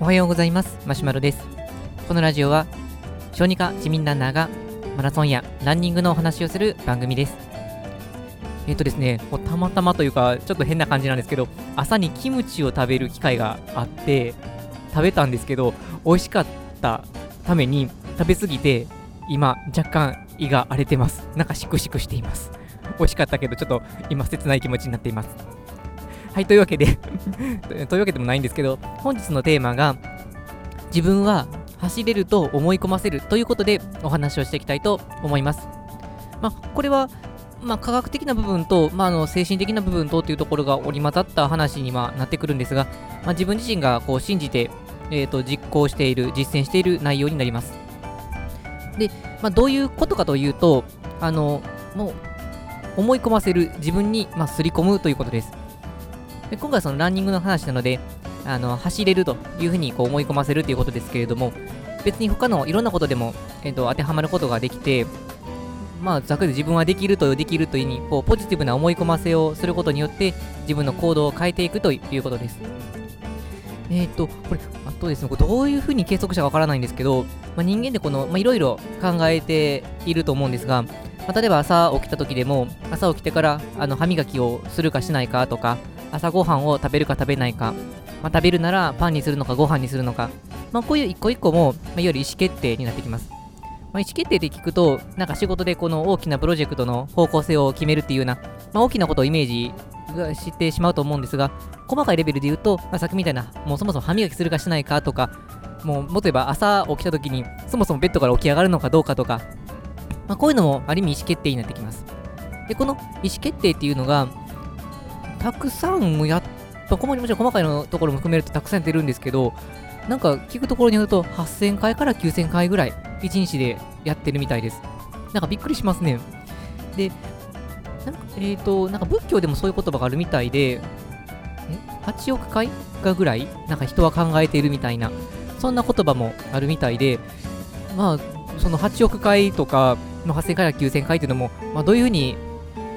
おはようございます。マシュマロです。このラジオは小児科市民ランナーがマラソンやランニングのお話をする番組です。えっ、とですねもうたまたまというかちょっと変な感じなんですけど朝にキムチを食べる機会があって食べたんですけど美味しかったために食べ過ぎて今若干胃が荒れてます。なんかシクシクしています。美味しかったけどちょっと今切ない気持ちになっています。はいというわけで というわけでもないんですけど本日のテーマが自分は走れると思い込ませるということでお話をしていきたいと思いますまあこれはまあ、科学的な部分と、まあ、あの精神的な部分とというところが織り交ざった話にはなってくるんですが、まあ、自分自身がこう信じて、えーと、実行している、実践している内容になります。で、まあ、どういうことかというと、あのもう思い込ませる、自分に、まあ、すり込むということです。で今回そのランニングの話なので、あの走れるというふうにこう思い込ませるということですけれども、別に他のいろんなことでも、えーと当てはまることができて、まあ、ざっくり自分はできるとできるというにこうポジティブな思い込ませをすることによって自分の行動を変えていくということです。えっ、ー、と、これ、あとですね、これどういうふうに計測したかわからないんですけど、まあ、人間でこの、まあ、いろいろ考えていると思うんですが、まあ、例えば朝起きた時でも、朝起きてからあの歯磨きをするかしないかとか、朝ごはんを食べるか食べないか、まあ、食べるならパンにするのかご飯にするのか、まあ、こういう一個一個も、まあ、いわゆる意思決定になってきます。まあ、意思決定で聞くと、なんか仕事でこの大きなプロジェクトの方向性を決めるっていうような、まあ、大きなことをイメージ知ってしまうと思うんですが、細かいレベルで言うと、まあ、さっきみたいな、もうそもそも歯磨きするかしないかとか、もうもっと言えば朝起きた時に、そもそもベッドから起き上がるのかどうかとか、まあ、こういうのもある意味意思決定になってきます。で、この意思決定っていうのが、たくさんもやっもちろん細かいのところも含めるとたくさんやってるんですけど、なんか聞くところによると8000回から9000回ぐらい1日でやってるみたいです。なんかびっくりしますね。で、なんかえっ、ー、と、なんか仏教でもそういう言葉があるみたいで、8億回がぐらい、なんか人は考えているみたいな、そんな言葉もあるみたいで、まあ、その8億回とか、8000回から9000回っていうのも、まあ、どういうふうに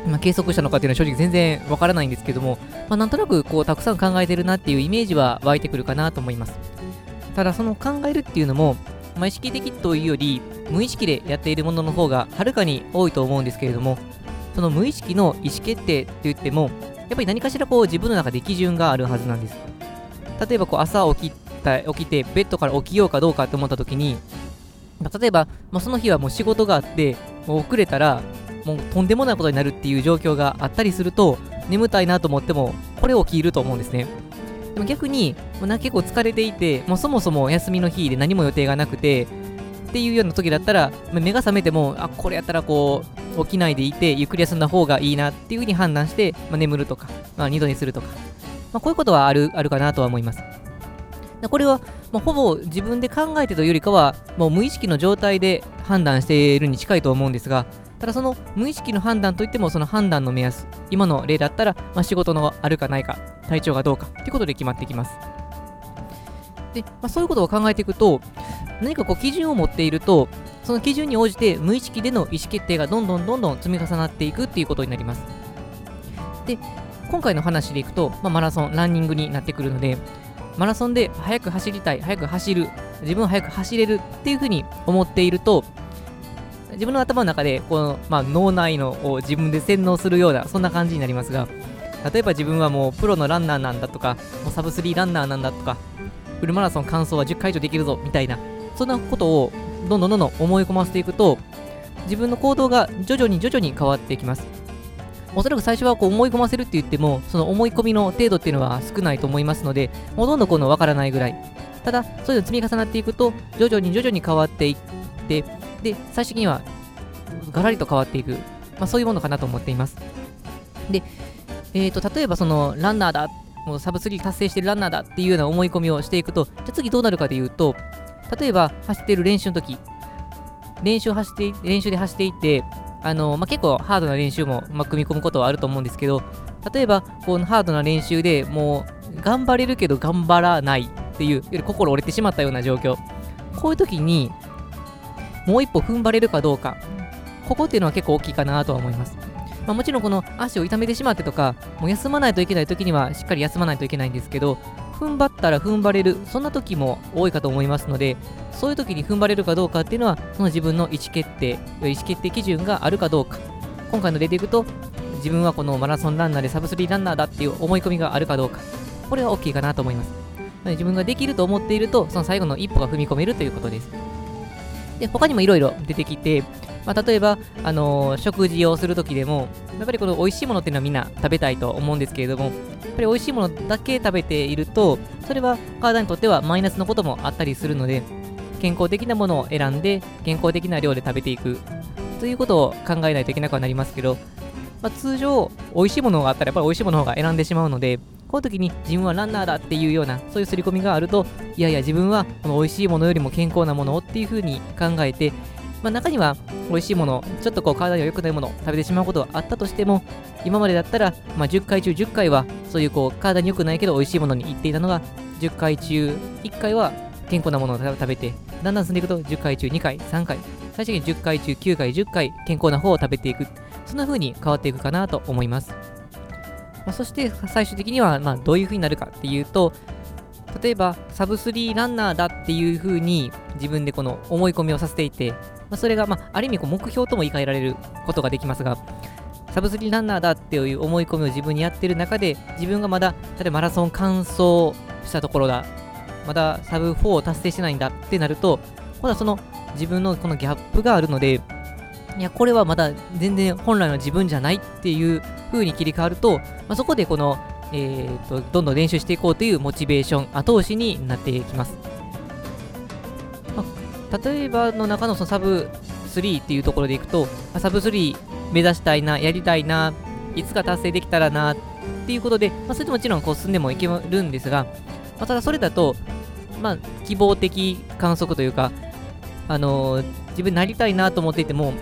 まあ、計測したのかっていうのは正直全然わからないんですけども、まあ、なんとなくこうたくさん考えてるなっていうイメージは湧いてくるかなと思います。ただその考えるっていうのも、まあ、意識的というより無意識でやっているものの方がはるかに多いと思うんですけれどもその無意識の意思決定って言ってもやっぱり何かしらこう自分の中で基準があるはずなんです例えばこう朝起きた起きてベッドから起きようかどうかって思った時に例えば、まあ、その日はもう仕事があってもう遅れたらもうとんでもないことになるっていう状況があったりすると眠たいなと思ってもこれ起きると思うんですねでも逆に、もう結構疲れていて、もうそもそも休みの日で何も予定がなくて、っていうような時だったら、目が覚めても、あ、これやったらこう、起きないでいて、ゆっくり休んだ方がいいなっていうふうに判断して、まあ、眠るとか、まあ、二度にするとか、まあ、こういうことはあるあるかなとは思います。これは、まあ、ほぼ自分で考えてというよりかは、もう無意識の状態で判断しているに近いと思うんですが、ただその無意識の判断といってもその判断の目安、今の例だったら、まあ、仕事のあるかないか、体調がどうかということで決まってきます。で、まあ、そういうことを考えていくと、何かこう基準を持っていると、その基準に応じて無意識での意思決定がどんどんどんどん積み重なっていくっていうことになります。で、今回の話でいくと、まあ、マラソン、ランニングになってくるので、マラソンで速く走りたい、速く走る、自分は速く走れるっていうふうに思っていると、自分の頭の中でこの、まあ、脳内のを自分で洗脳するようなそんな感じになりますが例えば自分はもうプロのランナーなんだとかもうサブスリーランナーなんだとかフルマラソン完走は10回以上できるぞみたいなそんなことをどんどんどんどん思い込ませていくと自分の行動が徐々に徐々に変わっていきます。おそらく最初はこう思い込ませるって言ってもその思い込みの程度っていうのは少ないと思いますのでほとんどこのわからないぐらい。ただそういうの積み重なっていくと徐々に徐々に変わっていってで、最終的にはガラリと変わっていく、まあ、そういうものかなと思っています。で、えーと、例えばそのランナーだ、もうサブ3達成してるランナーだっていうような思い込みをしていくと、じゃ次どうなるかでいうと、例えば走っている練習の時、練習走って練習で走っていて、あのまあ、結構ハードな練習も、まあ、組み込むことはあると思うんですけど、例えばこのハードな練習でもう頑張れるけど頑張らないっていう、より心折れてしまったような状況、こういう時にもう一歩踏ん張れるかどうか、ここっていうのは結構大きいかなとは思います。まあ、もちろんこの足を痛めてしまってとか、もう休まないといけない時にはしっかり休まないといけないんですけど、踏ん張ったら踏ん張れる、そんな時も多いかと思いますので、そういう時に踏ん張れるかどうかっていうのは、その自分の意思決定、意思決定基準があるかどうか。今回の例でいくと、自分はこのマラソンランナーでサブスリーランナーだっていう思い込みがあるかどうか。これは OK かなと思います。自分ができると思っていると、その最後の一歩が踏み込めるということです。で、他にもいろいろ出てきて、まあ、例えば、あのー、食事をするときでも、やっぱりこの美味しいものっていうのはみんな食べたいと思うんですけれども、やっぱり美味しいものだけ食べていると、それは体にとってはマイナスのこともあったりするので、健康的なものを選んで、健康的な量で食べていくということを考えないといけなくはなりますけど、まあ、通常、美味しいものがあったらやっぱり美味しいものの方が選んでしまうので、この時に自分はランナーだっていうような、そういう刷り込みがあると、いやいや自分はこの美味しいものよりも健康なものをっていう風に考えて、まあ、中には美味しいもの、ちょっとこう体には良くないものを食べてしまうことはあったとしても、今までだったら、まあ、10回中10回は、そういうこう体に良くないけど美味しいものに行っていたのが、10回中1回は健康なものを食べて、だんだん進んでいくと10回中2回、3回、最終的に10回中9回、10回健康な方を食べていく。そんな風に変わっていくかなと思います。まあ、そして最終的にはまどういう風になるかっていうと、例えばサブスリーランナーだっていう風に自分でこの思い込みをさせていて、まあ、それが、まあ、ある意味こう目標とも言い換えられることができますが、サブスリーランナーだっていう思い込みを自分にやってる中で、自分がまだ、例えばマラソン完走したところだ、まだサブ4を達成してないんだってなると、まだその自分のこのギャップがあるので、いや、これはまだ全然本来の自分じゃないっていう風に切り替わると、まあ、そこでこの、えーと、どんどん練習していこうというモチベーション、後押しになっていきます。まあ、例えばの中のそのサブ3っていうところでいくと、ま、サブ3目指したいな、やりたいな、いつか達成できたらなっていうことで、まあ、それでもちろんこう進んでもいけるんですが、まあ、ただそれだと、まあ、希望的観測というか、あの、自分なりたいなと思っていても、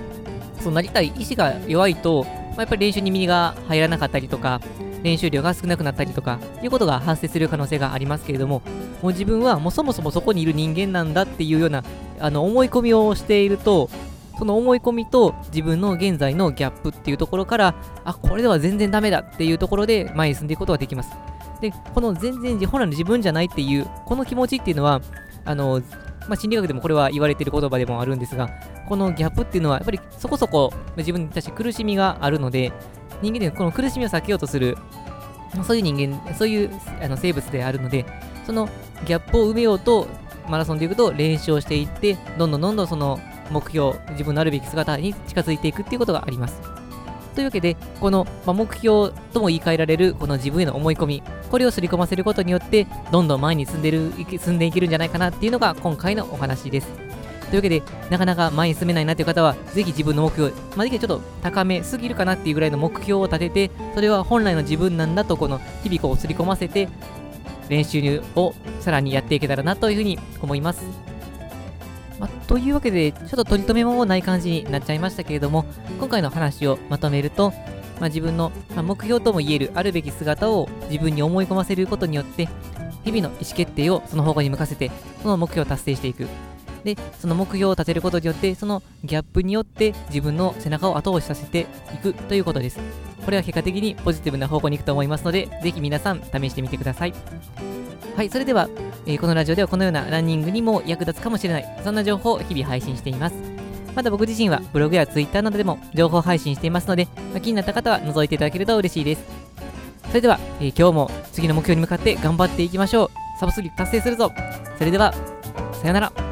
そうなりたい意志が弱いと、まあ、やっぱり練習に身が入らなかったりとか、練習量が少なくなったりとか、いうことが発生する可能性がありますけれども、もう自分はもうそもそもそこにいる人間なんだっていうようなあの思い込みをしていると、その思い込みと自分の現在のギャップっていうところから、あ、これでは全然ダメだっていうところで前に進んでいくことができます。で、この全然本来の自分じゃないっていう、この気持ちっていうのは、あの、まあ、心理学でもこれは言われている言葉でもあるんですが、このギャップっていうのは、やっぱりそこそこ自分に対して苦しみがあるので、人間でこの苦しみを避けようとする、そういう人間、そういうあの生物であるので、そのギャップを埋めようと、マラソンでいくと練習をしていって、どんどんどんどんその目標、自分のあるべき姿に近づいていくっていうことがあります。というわけで、この、ま、目標とも言い換えられるこの自分への思い込み、これを刷り込ませることによって、どんどん前に進んでる進んでいけるんじゃないかなっていうのが今回のお話です。というわけで、なかなか前に進めないなという方は、ぜひ自分の目標、まあ、できるちょっと高めすぎるかなっていうぐらいの目標を立てて、それは本来の自分なんだと、この日々こう刷り込ませて、練習をさらにやっていけたらなというふうに思います。まあ、というわけで、ちょっと取り留めもない感じになっちゃいましたけれども、今回の話をまとめると、まあ、自分の、ま目標ともいえるあるべき姿を自分に思い込ませることによって、日々の意思決定をその方向に向かせて、その目標を達成していく。で、その目標を立てることによって、そのギャップによって自分の背中を後押しさせていくということです。これは結果的にポジティブな方向に行くと思いますので、ぜひ皆さん試してみてください。はい、それでは、えー、このラジオではこのようなランニングにも役立つかもしれない、そんな情報を日々配信しています。また僕自身はブログや Twitter などでも情報配信していますので、ま、気になった方は覗いていただけると嬉しいです。それでは、えー、今日も次の目標に向かって頑張っていきましょう。サブスリ達成するぞ。それでは、さよなら。